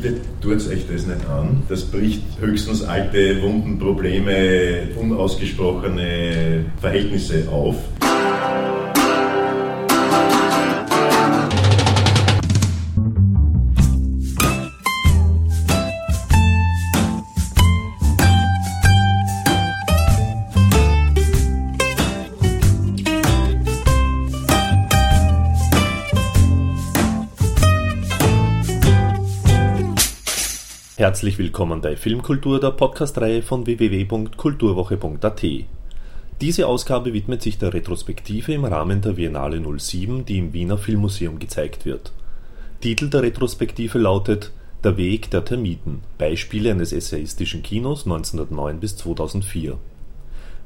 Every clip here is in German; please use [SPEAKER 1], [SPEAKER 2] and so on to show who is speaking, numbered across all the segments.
[SPEAKER 1] bitte tut euch das nicht an. Das bricht höchstens alte Wunden, Probleme, unausgesprochene Verhältnisse auf.
[SPEAKER 2] Herzlich willkommen bei Filmkultur, der Podcast-Reihe von www.kulturwoche.at. Diese Ausgabe widmet sich der Retrospektive im Rahmen der Biennale 07, die im Wiener Filmmuseum gezeigt wird. Titel der Retrospektive lautet Der Weg der Termiten – Beispiele eines essayistischen Kinos 1909 bis 2004.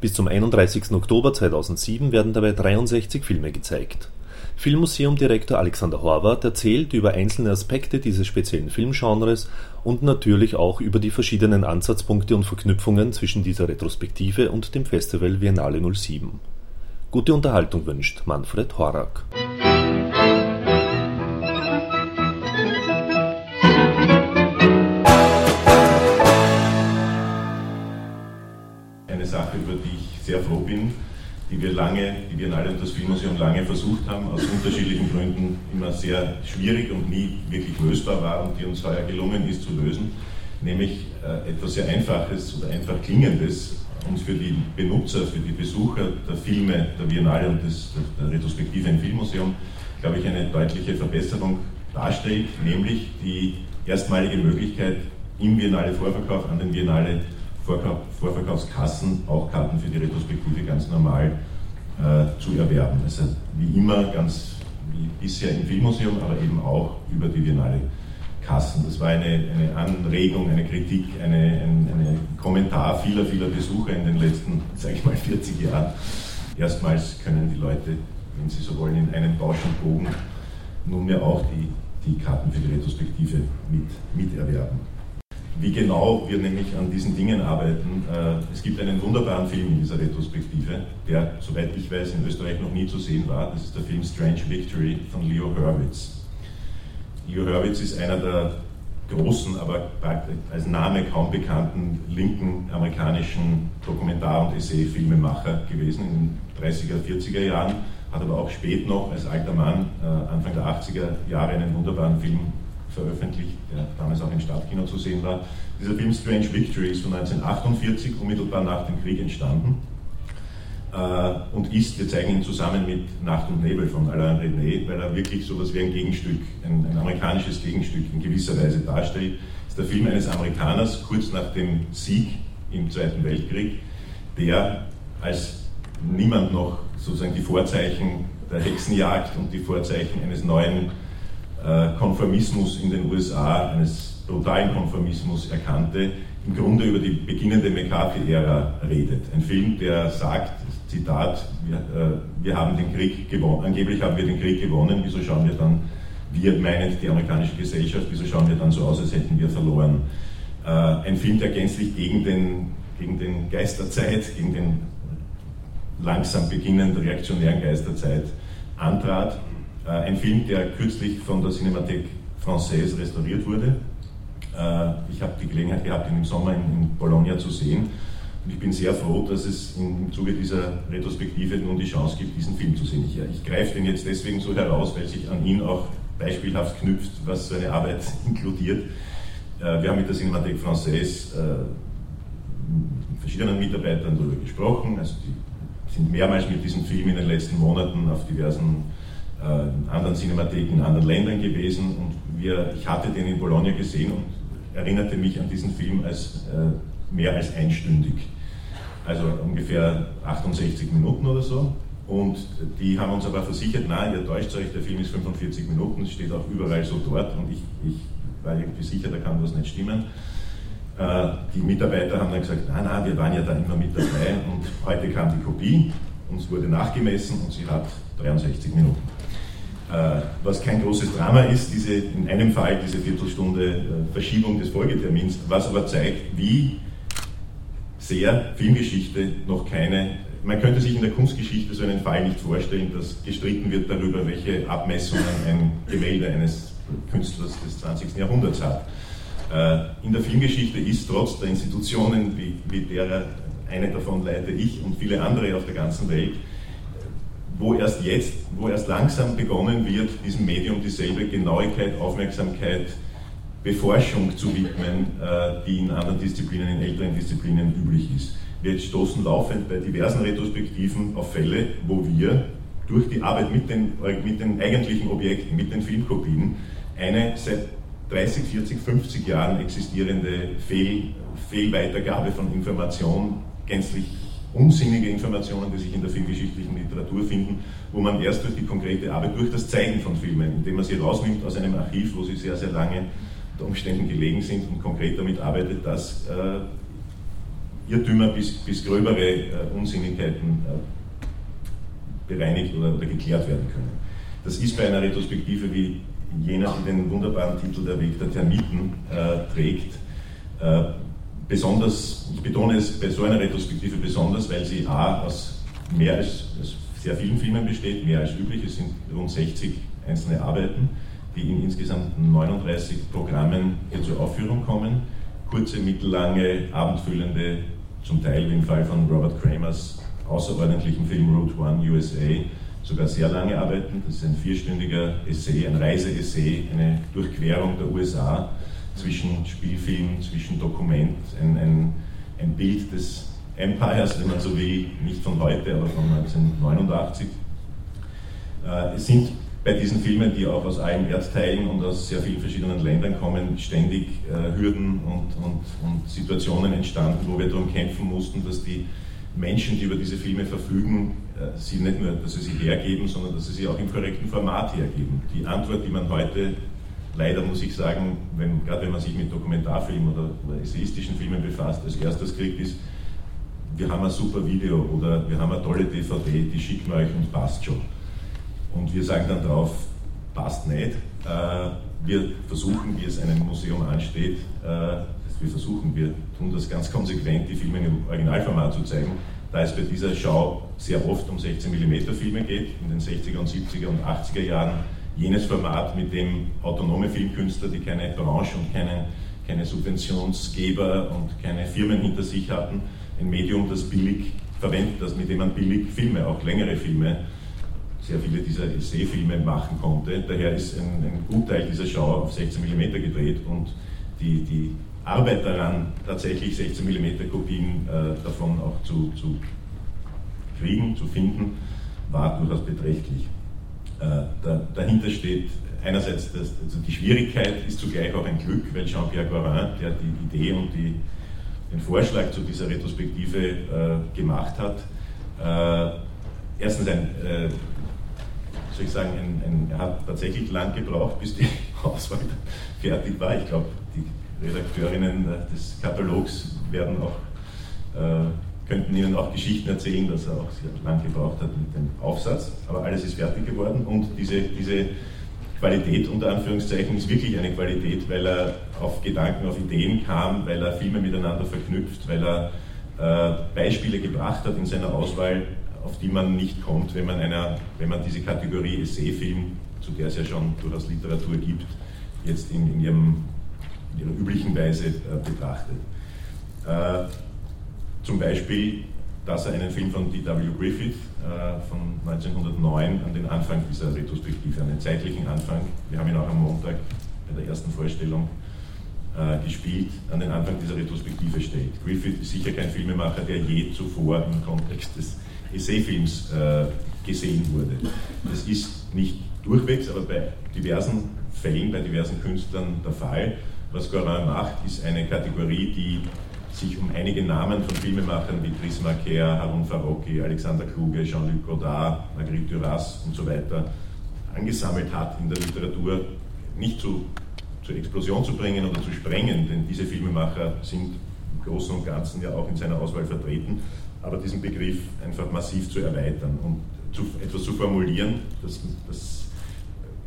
[SPEAKER 2] Bis zum 31. Oktober 2007 werden dabei 63 Filme gezeigt Filmmuseumdirektor Alexander Horvath erzählt über einzelne Aspekte dieses speziellen Filmgenres und natürlich auch über die verschiedenen Ansatzpunkte und Verknüpfungen zwischen dieser Retrospektive und dem Festival Biennale 07. Gute Unterhaltung wünscht Manfred Horak.
[SPEAKER 1] Eine Sache, über die ich sehr froh bin, die wir lange, die Biennale und das Filmmuseum lange versucht haben, aus unterschiedlichen Gründen immer sehr schwierig und nie wirklich lösbar war und die uns heuer gelungen ist zu lösen, nämlich äh, etwas sehr Einfaches oder einfach Klingendes und für die Benutzer, für die Besucher der Filme der Biennale und des, der Retrospektive im Filmmuseum, glaube ich, eine deutliche Verbesserung darstellt, nämlich die erstmalige Möglichkeit, im Biennale Vorverkauf an den Biennale Vorverkaufskassen auch Karten für die Retrospektive ganz normal äh, zu erwerben. Also wie immer, ganz wie bisher im Filmmuseum, aber eben auch über die Biennale Kassen. Das war eine, eine Anregung, eine Kritik, ein eine Kommentar vieler, vieler Besucher in den letzten, sage ich mal, 40 Jahren. Erstmals können die Leute, wenn sie so wollen, in einem Tausch und Bogen nunmehr auch die, die Karten für die Retrospektive mit, miterwerben wie genau wir nämlich an diesen Dingen arbeiten. Äh, es gibt einen wunderbaren Film in dieser Retrospektive, der, soweit ich weiß, in Österreich noch nie zu sehen war. Das ist der Film Strange Victory von Leo Hurwitz. Leo Hurwitz ist einer der großen, aber als Name kaum bekannten linken amerikanischen Dokumentar- und Essay-Filmemacher gewesen in den 30er, 40er Jahren, hat aber auch spät noch als alter Mann, äh, Anfang der 80er Jahre, einen wunderbaren Film veröffentlicht, der damals auch im Stadtkino zu sehen war. Dieser Film Strange Victory ist von 1948, unmittelbar nach dem Krieg entstanden äh, und ist, wir zeigen ihn zusammen mit Nacht und Nebel von Alain René, weil er wirklich so etwas wie ein Gegenstück, ein, ein, amerikanisches Gegenstück in gewisser Weise darstellt. Das ist der Film eines Amerikaners kurz nach dem Sieg im Zweiten Weltkrieg, der als niemand noch sozusagen die Vorzeichen der Hexenjagd und die Vorzeichen eines neuen Konformismus in den USA, eines brutalen Konformismus erkannte, im Grunde über die beginnende McCarthy-Ära redet. Ein Film, der sagt, Zitat, wir, äh, wir haben den Krieg gewonnen, angeblich haben wir den Krieg gewonnen, wieso schauen wir dann, wir meinen die amerikanische Gesellschaft, wieso schauen wir dann so aus, als hätten wir verloren. Äh, ein Film, der gänzlich gegen den, gegen den Geist der Zeit, gegen den langsam beginnenden reaktionären Geist der Zeit antrat äh, ein Film, der kürzlich von der Cinémathèque Française restauriert wurde. Äh, ich habe die Gelegenheit gehabt, ihn im Sommer in Bologna zu sehen. Und ich bin sehr froh, dass es im Zuge dieser Retrospektive nun die Chance gibt, diesen Film zu sehen. Ich, ich greife den jetzt deswegen so heraus, weil sich an ihn auch beispielhaft knüpft, was so eine Arbeit inkludiert. Äh, wir haben mit der Cinémathèque Française mit verschiedenen Mitarbeitern darüber gesprochen. Also die sind mehrmals mit diesem Film in den letzten Monaten auf diversen äh, anderen Cinematheken in anderen Ländern gewesen und wir, ich hatte den in Bologna gesehen und erinnerte mich an diesen Film als äh, mehr als einstündig. Also ungefähr 68 Minuten oder so. Und die haben uns aber versichert, nein, ihr täuscht euch, der Film ist 45 Minuten, es steht auch überall so dort und ich, ich war irgendwie sicher, da kann was nicht stimmen. Äh, die Mitarbeiter haben dann gesagt, nein, nein, wir waren ja da immer mit dabei und heute kam die Kopie, uns wurde nachgemessen und sie hat 63 Minuten. Äh, was kein großes Drama ist, diese, in einem Fall diese Viertelstunde äh, Verschiebung des Folgetermins, was aber zeigt, wie sehr Filmgeschichte noch keine, man könnte sich in der Kunstgeschichte so einen Fall nicht vorstellen, dass gestritten wird darüber, welche Abmessungen ein Gemälde eines Künstlers des 20. Jahrhunderts hat. Äh, in der Filmgeschichte ist trotz der Institutionen, wie, wie derer eine davon leite ich und viele andere auf der ganzen Welt, wo erst jetzt, wo erst langsam begonnen wird, diesem Medium dieselbe Genauigkeit, Aufmerksamkeit, Beforschung zu widmen, äh, die in anderen Disziplinen, in älteren Disziplinen üblich ist. Wir stoßen laufend bei diversen Retrospektiven auf Fälle, wo wir durch die Arbeit mit den, mit den eigentlichen Objekten, mit den Filmkopien, eine seit 30, 40, 50 Jahren existierende Fehl, Fehlweitergabe von Information, gänzlich unsinnige Informationen, die sich in der filmgeschichtlichen Literatur finden, wo man erst durch die konkrete Arbeit, durch das Zeigen von Filmen, indem man sie rausnimmt aus einem Archiv, wo sie sehr, sehr lange unter Umständen gelegen sind und konkret damit arbeitet, dass äh, Irrtümer bis, bis gröbere äh, Unsinnigkeiten äh, bereinigt oder, oder geklärt werden können. Das ist bei einer Retrospektive wie jener, die den wunderbaren Titel Der Weg der Termiten äh, trägt, äh, besonders, ich betone es bei so einer Retrospektive besonders, weil sie A aus mehr als, als sehr vielen Filmen besteht, mehr als üblich, es sind rund 60 einzelne Arbeiten, die in insgesamt 39 Programmen hier zur Aufführung kommen. Kurze, mittellange, abendfüllende, zum Teil im Fall von Robert Kramers außerordentlichen Film Route One USA, sogar sehr lange Arbeiten. Das ist ein vierstündiger Essay, ein Reiseessay, eine Durchquerung der USA zwischen Spielfilm, zwischen Dokument, ein, ein, ein Bild des Empires, wenn man so will, nicht von heute, aber von 1989. Äh, es sind bei diesen Filmen, die auch aus allen Erdteilen und aus sehr vielen verschiedenen Ländern kommen, ständig äh, Hürden und, und, und Situationen entstanden, wo wir darum kämpfen mussten, dass die Menschen, die über diese Filme verfügen, äh, sie nicht nur, dass sie sie hergeben, sondern dass sie sie auch im korrekten Format hergeben. Die Antwort, die man heute leider muss ich sagen, wenn, gerade wenn man sich mit Dokumentarfilmen oder, oder essayistischen Filmen befasst, als erstes kriegt, ist, wir haben ein super Video oder wir haben eine tolle DVD, die schicken wir euch und passt schon. Und wir sagen dann drauf, passt nicht. Äh, wir versuchen, wie es einem Museum ansteht, äh, wir versuchen, wir tun das ganz konsequent, die Filme im Originalformat zu zeigen, da es bei dieser Schau sehr oft um 16 mm Filme geht, in den 60er und 70er und 80er Jahren jenes Format, mit dem autonome Filmkünstler, die keine Branche und keine, keine Subventionsgeber und keine Firmen hinter sich hatten, ein Medium, das billig verwendet, das, mit dem man billig Filme, auch längere Filme, sehr viele dieser Essay-Filme machen konnte. Daher ist ein, ein Gutteil dieser Schau auf 16 mm gedreht und die, die Arbeit daran, tatsächlich 16 mm Kopien äh, davon auch zu, zu kriegen, zu finden, war durchaus beträchtlich. Äh, da, dahinter steht einerseits, das, also die Schwierigkeit ist zugleich auch ein Glück, weil Jean-Pierre Gorin, der die Idee und die, den Vorschlag zu dieser Retrospektive äh, gemacht hat, äh, erstens ein, äh, soll ich sagen, ein, ein, hat tatsächlich lang gebraucht, bis die Auswahl fertig war. Ich glaube, die Redakteurinnen äh, des Katalogs werden auch äh, könnten Ihnen auch Geschichten erzählen, dass er auch sehr lang gebraucht hat mit dem Aufsatz, aber alles ist fertig geworden und diese, diese Qualität unter Anführungszeichen ist wirklich eine Qualität, weil er auf Gedanken, auf Ideen kam, weil er Filme miteinander verknüpft, weil er äh, Beispiele gebracht hat in seiner Auswahl, auf die man nicht kommt, wenn man, einer, wenn man diese Kategorie Essayfilm, zu der es ja schon durchaus Literatur gibt, jetzt in, in, ihrem, in ihrer üblichen Weise äh, betrachtet. Äh, zum Beispiel, dass er einen Film von D.W. Griffith äh, von 1909 an den Anfang dieser Retrospektive, an den zeitlichen Anfang, wir haben ihn auch am Montag bei der ersten Vorstellung äh, gespielt, an den Anfang dieser Retrospektive stellt. Griffith ist sicher kein Filmemacher, der je zuvor im Kontext des Essayfilms äh, gesehen wurde. Das ist nicht durchwegs, aber bei diversen Fällen, bei diversen Künstlern der Fall. Was Gorin macht, ist eine Kategorie, die sich um einige Namen von Filmemachern wie Chris Marker, Harun Farocki, Alexander Kluge, Jean-Luc Godard, Marguerite Duras und so weiter angesammelt hat in der Literatur, nicht zu, zur Explosion zu bringen oder zu sprengen, denn diese Filmemacher sind im Großen und Ganzen ja auch in seiner Auswahl vertreten, aber diesen Begriff einfach massiv zu erweitern und zu, etwas zu formulieren, das, das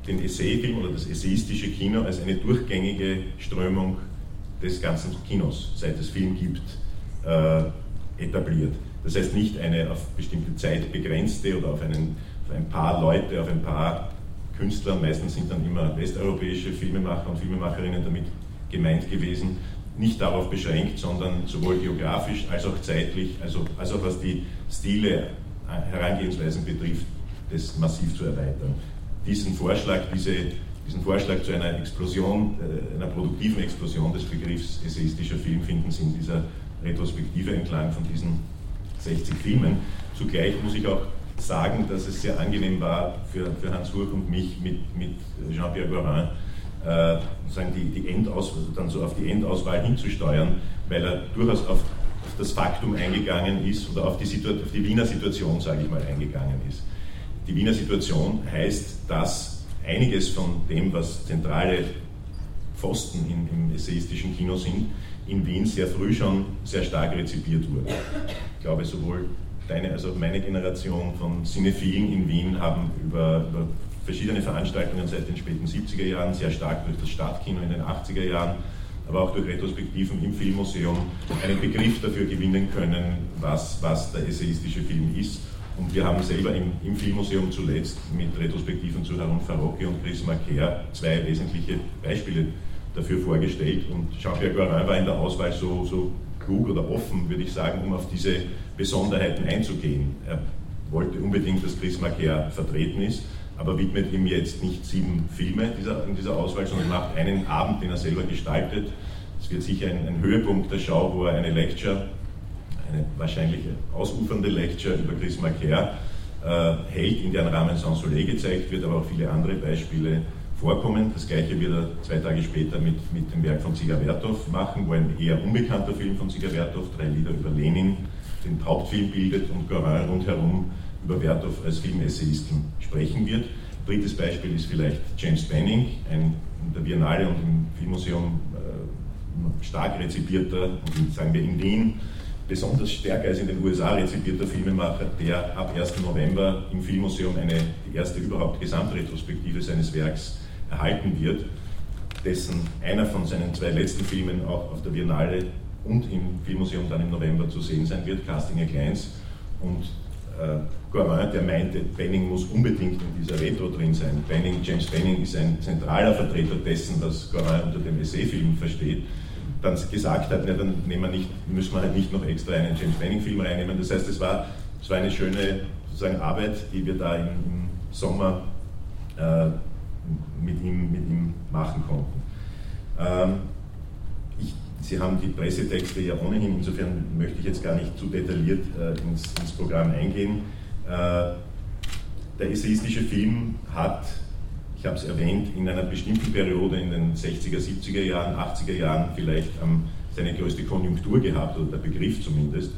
[SPEAKER 1] den Essayfilm oder das essayistische Kino als eine durchgängige Strömung des ganzen Kinos, seit es Film gibt, äh, etabliert. Das heißt nicht eine auf bestimmte Zeit begrenzte oder auf, einen, auf ein paar Leute, auf ein paar Künstler, meistens sind dann immer westeuropäische Filmemacher und Filmemacherinnen damit gemeint gewesen, nicht darauf beschränkt, sondern sowohl geografisch als auch zeitlich, also, als auch was die Stile, äh, Herangehensweisen betrifft, das massiv zu erweitern. Diesen Vorschlag, diese, diesen Vorschlag zu einer Explosion, äh, einer produktiven Explosion des Begriffs essayistischer Film finden Sie in dieser Retrospektive entlang von diesen 60 Filmen. Zugleich muss ich auch sagen, dass es sehr angenehm war für, für Hans Hurk und mich mit, mit Jean-Pierre Gorin, äh, die, die Endauswahl, dann so auf die Endauswahl hinzusteuern, weil er durchaus auf, auf das Faktum eingegangen ist oder auf die, auf die Wiener Situation, sage ich mal, eingegangen ist. Die Wiener Situation heißt, dass einiges von dem, was zentrale Pfosten im, im essayistischen Kino sind, in Wien sehr früh schon sehr stark rezipiert wurde. Ich glaube, sowohl deine als auch meine Generation von Cinephilen in Wien haben über, über verschiedene Veranstaltungen seit den späten 70er Jahren, sehr stark durch das Stadtkino in den 80er Jahren, aber auch durch Retrospektiven im Filmmuseum einen Begriff dafür gewinnen können, was, was der essayistische Film ist. Und wir haben selber im, im Filmmuseum zuletzt mit Retrospektiven zu Harun Farocki und Chris Marquer zwei wesentliche Beispiele dafür vorgestellt. Und Jean-Pierre Gorin war in der Auswahl so, so klug oder offen, würde ich sagen, um auf diese Besonderheiten einzugehen. Er wollte unbedingt, dass Chris Marquer vertreten ist, aber widmet ihm jetzt nicht sieben Filme dieser, in dieser Auswahl, sondern macht einen Abend, den er selber gestaltet. Es wird sicher ein, ein Höhepunkt der Schau, wo er eine Lecture, eine wahrscheinlich ausufernde Lecture über Chris Marquer äh, hält, in deren Rahmen Saint-Soleil gezeigt wird, aber auch viele andere Beispiele vorkommen. Das gleiche wird er zwei Tage später mit, mit dem Werk von Zigavertov machen, wo ein eher unbekannter Film von Zigavertov, drei Lieder über Lenin, den Hauptfilm bildet und Gorin rundherum über Vertov als Filmessayisten sprechen wird. Drittes Beispiel ist vielleicht James Benning, ein in der Biennale und im Filmmuseum äh, stark rezipierter, sagen wir in Wien, besonders stärker als in den USA rezipierter Filmemacher, der ab 1. November im Filmmuseum eine, die erste überhaupt Gesamtretrospektive seines Werks erhalten wird, dessen einer von seinen zwei letzten Filmen auch auf der Biennale und im Filmmuseum dann im November zu sehen sein wird, Casting a Kleins. Und äh, Gorin, der meinte, Benning muss unbedingt in dieser Retro drin sein. Benning, James Benning ist ein zentraler Vertreter dessen, was Gorin unter dem Essay-Film versteht, dann gesagt hat, na, dann wir nicht, müssen wir halt nicht noch extra einen James Benning-Film reinnehmen. Das heißt, es war, es war eine schöne sozusagen Arbeit, die wir da im, im Sommer äh, mit ihm, mit ihm machen konnten. Ähm, ich, Sie haben die Pressetexte ja ohnehin, insofern möchte ich jetzt gar nicht zu detailliert äh, ins, ins, Programm eingehen. Äh, der essayistische Film hat, ich habe es erwähnt, in einer bestimmten Periode in den 60er, 70er Jahren, 80er Jahren vielleicht ähm, seine größte Konjunktur gehabt, oder der Begriff zumindest.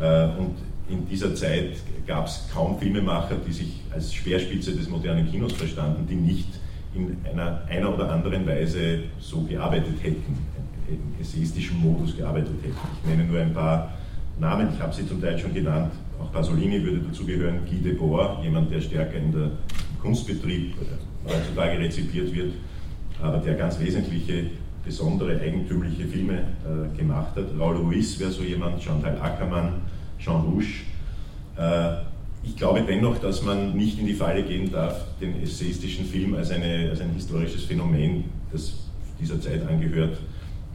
[SPEAKER 1] Äh, und in dieser Zeit gab es kaum Filmemacher, die sich als Speerspitze des modernen Kinos verstanden, die nicht in einer, einer oder anderen Weise so gearbeitet hätten, im essayistischen Modus gearbeitet hätten. Ich nenne nur ein paar Namen, ich habe sie zum Teil schon genannt, auch Pasolini würde dazu gehören, Guy Debord, jemand, der stärker in der Kunstbetrieb heutzutage rezipiert wird, aber der ganz wesentliche, besondere, eigentümliche Filme äh, gemacht hat. Raul Ruiz wäre so jemand, Chantal Ackermann, Jean Rouge. Äh, ich glaube dennoch, dass man nicht in die Falle gehen darf, den essayistischen Film als, eine, als ein historisches Phänomen, das dieser Zeit angehört,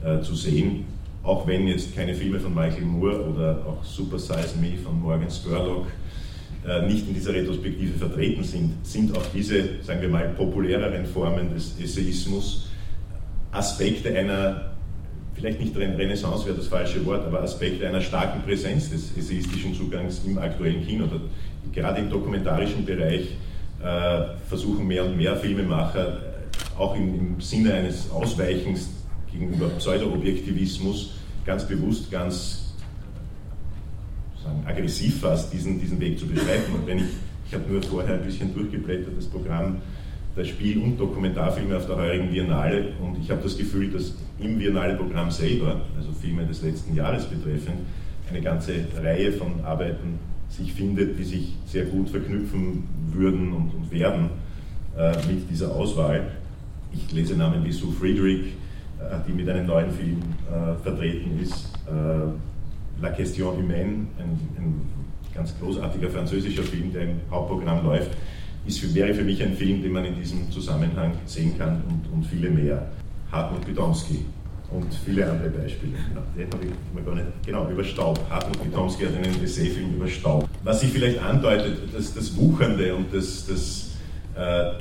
[SPEAKER 1] äh, zu sehen. Auch wenn jetzt keine Filme von Michael Moore oder auch Super Size Me von Morgan Spurlock äh, nicht in dieser Retrospektive vertreten sind, sind auch diese, sagen wir mal, populäreren Formen des Essayismus Aspekte einer vielleicht nicht Renaissance wäre das falsche Wort, aber Aspekte einer starken Präsenz des essayistischen Zugangs im aktuellen Kino. Gerade im dokumentarischen Bereich äh, versuchen mehr und mehr Filmemacher äh, auch im, im Sinne eines Ausweichens gegenüber Pseudo-Objektivismus ganz bewusst, ganz sagen, aggressiv fast diesen, diesen Weg zu beschreiten. Und wenn ich, ich habe nur vorher ein bisschen durchgeblättert, das Programm der Spiel- und Dokumentarfilme auf der heurigen Biennale und ich habe das Gefühl, dass im Biennale-Programm selber, also Filme des letzten Jahres betreffend, eine ganze Reihe von Arbeiten sich findet, die sich sehr gut verknüpfen würden und, und werden äh, mit dieser Auswahl. Ich lese Namen wie Sue Friedrich, die mit einem neuen Film äh, vertreten ist, äh, La Question Humaine, ein, ein ganz großartiger französischer Film, der im Hauptprogramm läuft ist, wäre für mich ein Film, den man in diesem Zusammenhang sehen kann und, und viele mehr. Hartmut Bidomski, und viele andere Beispiele. Genau, den habe ich mir gar nicht. Genau, über Staub. Hartmut Witomski hat einen Essayfilm über Staub. Was sich vielleicht andeutet, dass das Wuchernde und das, das äh,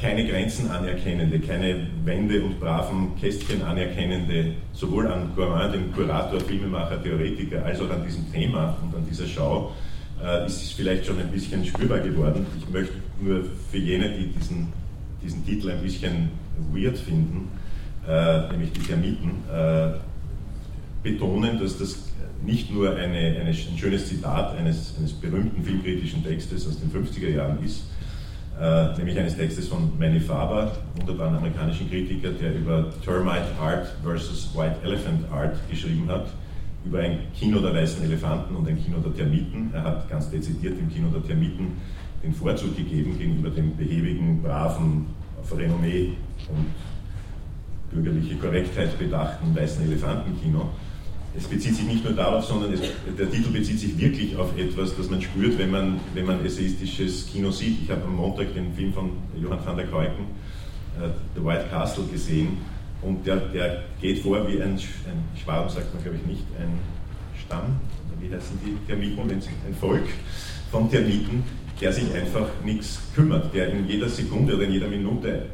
[SPEAKER 1] keine Grenzen anerkennende, keine Wände und braven Kästchen anerkennende, sowohl an Gourmand, dem Kurator, Filmemacher, Theoretiker, als auch an diesem Thema und an dieser Schau, äh, ist es vielleicht schon ein bisschen spürbar geworden. Ich möchte nur für jene, die diesen, diesen Titel ein bisschen weird finden, äh, nämlich die Termiten, äh, betonen, dass das nicht nur eine, eine, ein schönes Zitat eines, eines berühmten filmkritischen Textes aus den 50er Jahren ist, äh, nämlich eines Textes von Manny Faber, wunderbaren amerikanischen Kritiker, der über Termite Art versus White Elephant Art geschrieben hat, über ein Kino der weißen Elefanten und ein Kino der Termiten. Er hat ganz dezidiert dem Kino der Termiten den Vorzug gegeben gegenüber dem behäbigen, braven, auf Renommee und bürgerliche Korrektheit bedachten weißen Elefantenkino. Es bezieht sich nicht nur darauf, sondern es, der Titel bezieht sich wirklich auf etwas, das man spürt, wenn man, wenn man essayistisches Kino sieht. Ich habe am Montag den Film von Johann van der Keuken, uh, The White Castle, gesehen und der, der geht vor wie ein, ein Schwarm, sagt man glaube ich nicht, ein Stamm, wie heißen die Termiten, wenn sie ein Volk von Termiten, der sich einfach nichts kümmert, der in jeder Sekunde oder in jeder Minute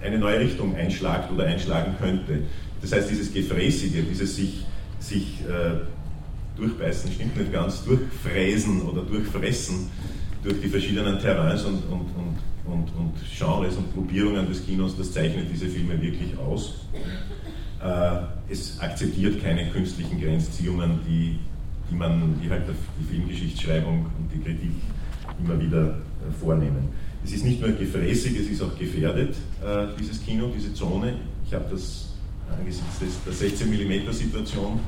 [SPEAKER 1] eine neue Richtung einschlagt oder einschlagen könnte. Das heißt, dieses Gefräßige, dieses sich, sich äh, durchbeißen, stimmt nicht ganz, durchfräsen oder durchfressen durch die verschiedenen Terrains und, und, und, und, und Genres und Gruppierungen des Kinos, das zeichnet diese Filme wirklich aus. Äh, es akzeptiert keine künstlichen Grenzziehungen, die, die, man, die halt die Filmgeschichtsschreibung und die Kritik immer wieder äh, vornehmen. Es ist nicht nur gefräßig, es ist auch gefährdet, äh, dieses Kino, diese Zone. Ich habe das angesichts der 16 mm Situation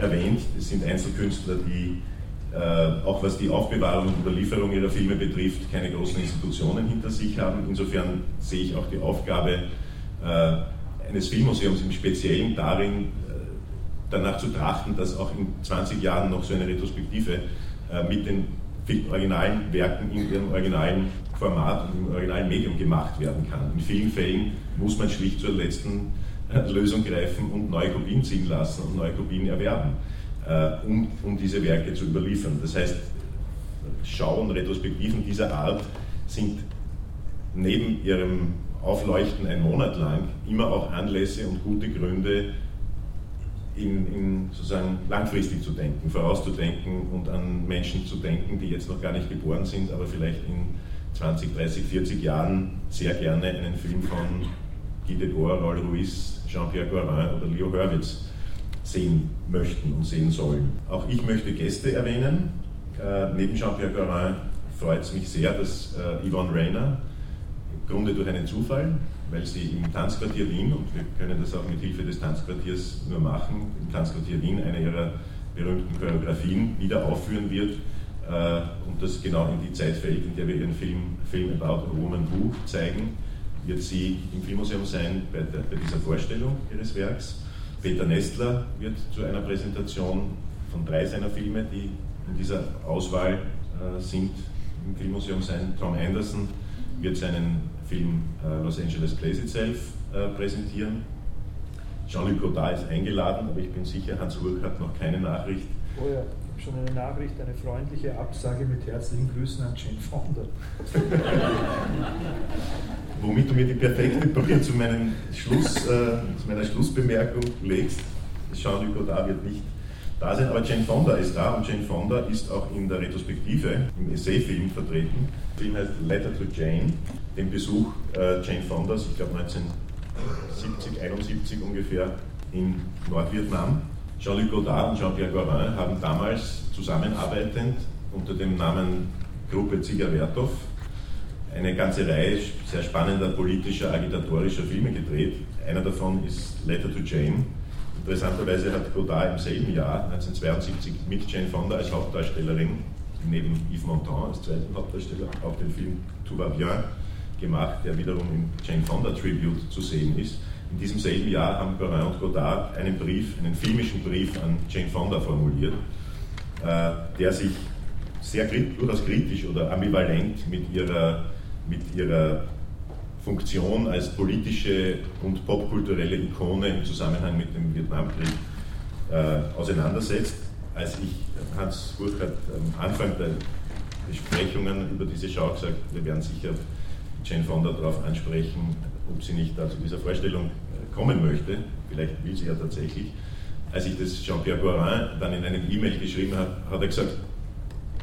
[SPEAKER 1] erwähnt. Es sind Einzelkünstler, die äh, auch was die Aufbewahrung und Überlieferung ihrer Filme betrifft, keine großen Institutionen hinter sich haben. Insofern sehe ich auch die Aufgabe äh, eines Filmmuseums im Speziellen darin, äh, danach zu trachten, dass auch in 20 Jahren noch so eine Retrospektive äh, mit den originalen Werken in ihrem originalen Format und im originalen Medium gemacht werden kann. In vielen Fällen muss man schlicht zur letzten Lösung greifen und neue Kopien ziehen lassen und neue Kopien erwerben, äh, um, um diese Werke zu überliefern. Das heißt, Schauen, Retrospektiven dieser Art sind neben ihrem Aufleuchten ein Monat lang immer auch Anlässe und gute Gründe, in, in, sozusagen langfristig zu denken, vorauszudenken und an Menschen zu denken, die jetzt noch gar nicht geboren sind, aber vielleicht in 20, 30, 40 Jahren sehr gerne einen Film von Guy Debord, Raoul Ruiz, Jean-Pierre Gorin oder Leo Hörwitz sehen möchten und sehen sollen. Auch ich möchte Gäste erwähnen. Äh, neben Jean-Pierre Gorin freut es mich sehr, dass äh, Yvonne Rayner, im Grunde durch einen Zufall, weil sie im Tanzquartier Wien, und wir können das auch mit Hilfe des Tanzquartiers nur machen, im Tanzquartier Wien eine ihrer berühmten Choreografien wieder aufführen wird äh, und das genau in die Zeit fällt, in der wir ihren Film, Film About a Woman Who zeigen, wird sie im Filmmuseum sein bei, der, bei dieser Vorstellung ihres Werks. Peter Nestler wird zu einer Präsentation von drei seiner Filme, die in dieser Auswahl äh, sind, im Filmmuseum sein. Tom Anderson wird seinen Film äh, Los Angeles Plays Itself äh, präsentieren. Jean-Luc Godard ist eingeladen, aber ich bin sicher, Hans Urk hat noch keine Nachricht.
[SPEAKER 3] Oh ja schon eine Nachricht, eine freundliche Absage mit herzlichen Grüßen an Jane Fonda.
[SPEAKER 1] Womit du mir die perfekte Brücke zu, meinem Schluss, äh, zu meiner Schlussbemerkung legst. Jean-Luc Godard wird nicht da sein, aber Jane Fonda ist da und Jane Fonda ist auch in der Retrospektive im Essayfilm vertreten. Der Film heißt Letter to Jane, den Besuch äh, Jane Fondas, ich glaube 1970, 71 ungefähr, in Nordvietnam Jean-Luc Godard und Jean-Pierre Gorin haben damals zusammenarbeitend unter dem Namen Gruppe Ziga-Werthoff eine ganze Reihe sehr spannender politischer, agitatorischer Filme gedreht. Einer davon ist Letter to Jane. Interessanterweise hat Godard im selben Jahr, 1972, mit Jane Fonda als Hauptdarstellerin, neben Yves Montand als zweiten Hauptdarsteller, auch den Film Tout va bien gemacht, der wiederum im Jane Fonda Tribute zu sehen ist. In diesem selben Jahr haben Perrin und Godard einen Brief, einen filmischen Brief an Jane Fonda formuliert, äh, der sich sehr durchaus kritisch oder ambivalent mit ihrer, mit ihrer Funktion als politische und popkulturelle Ikone im Zusammenhang mit dem Vietnamkrieg äh, auseinandersetzt. Als ich Hans Burkhardt am Anfang der Besprechungen über diese Schau gesagt, wir werden sicher Jane Fonda darauf ansprechen, ob sie nicht zu dieser Vorstellung äh, kommen möchte. Vielleicht will sie ja tatsächlich. Als ich das Jean-Pierre Gorin dann in einem E-Mail geschrieben habe, hat er gesagt,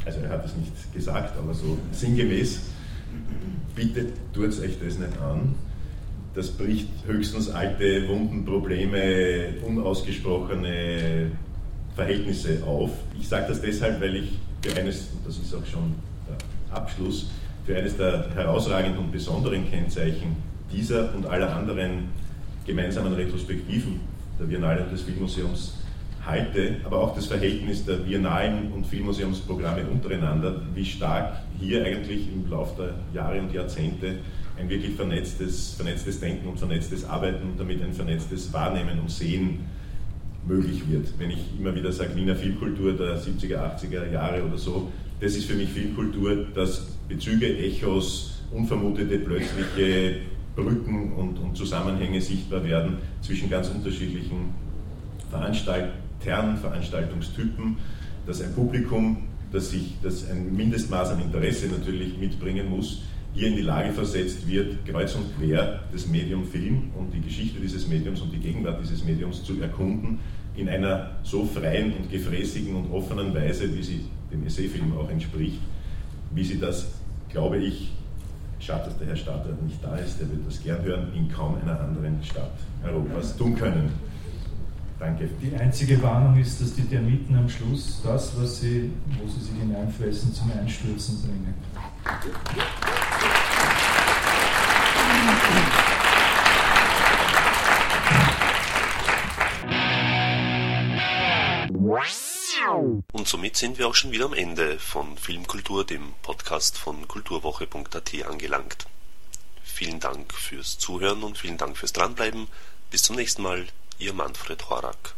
[SPEAKER 1] also er hat es nicht gesagt, aber so sinngemäß, bitte tut euch das nicht an. Das bricht höchstens alte Wunden, Probleme, unausgesprochene Verhältnisse auf. Ich sage das deshalb, weil ich für eines, und das ist auch schon der Abschluss, für eines der herausragenden und besonderen Kennzeichen dieser und aller anderen gemeinsamen Retrospektiven der Biennale und des Filmmuseums halte, aber auch das Verhältnis der Biennalen und Filmmuseumsprogramme untereinander, wie stark hier eigentlich im Laufe der Jahre und Jahrzehnte ein wirklich vernetztes, vernetztes Denken und vernetztes Arbeiten und damit ein vernetztes Wahrnehmen und Sehen möglich wird. Wenn ich immer wieder sage, Wiener Filmkultur der 70er, 80er Jahre oder so, das ist für mich Filmkultur, dass Bezüge, Echos, unvermutete, plötzliche Brücken und, und Zusammenhänge sichtbar werden zwischen ganz unterschiedlichen Veranstaltungen internen Veranstaltungstypen, dass ein Publikum, das sich das ein Mindestmaß an Interesse natürlich mitbringen muss, hier in die Lage versetzt wird, kreuz und quer das Medium Film und die Geschichte dieses Mediums und die Gegenwart dieses Mediums zu erkunden, in einer so freien und gefräßigen und offenen Weise, wie sie dem Essayfilm auch entspricht, wie sie das, glaube ich, schade, dass der Herr Stadtrat nicht da ist, der wird das gern hören, in kaum einer anderen Stadt Europas tun können. Danke.
[SPEAKER 3] Die einzige Warnung ist, dass die Termiten am Schluss das, was sie, wo sie sich hineinfressen, zum Einstürzen bringen.
[SPEAKER 2] Und somit sind wir auch schon wieder am Ende von Filmkultur, dem Podcast von kulturwoche.at angelangt. Vielen Dank fürs Zuhören und vielen Dank fürs Dranbleiben. Bis zum nächsten Mal. Ihr Manfred Horak.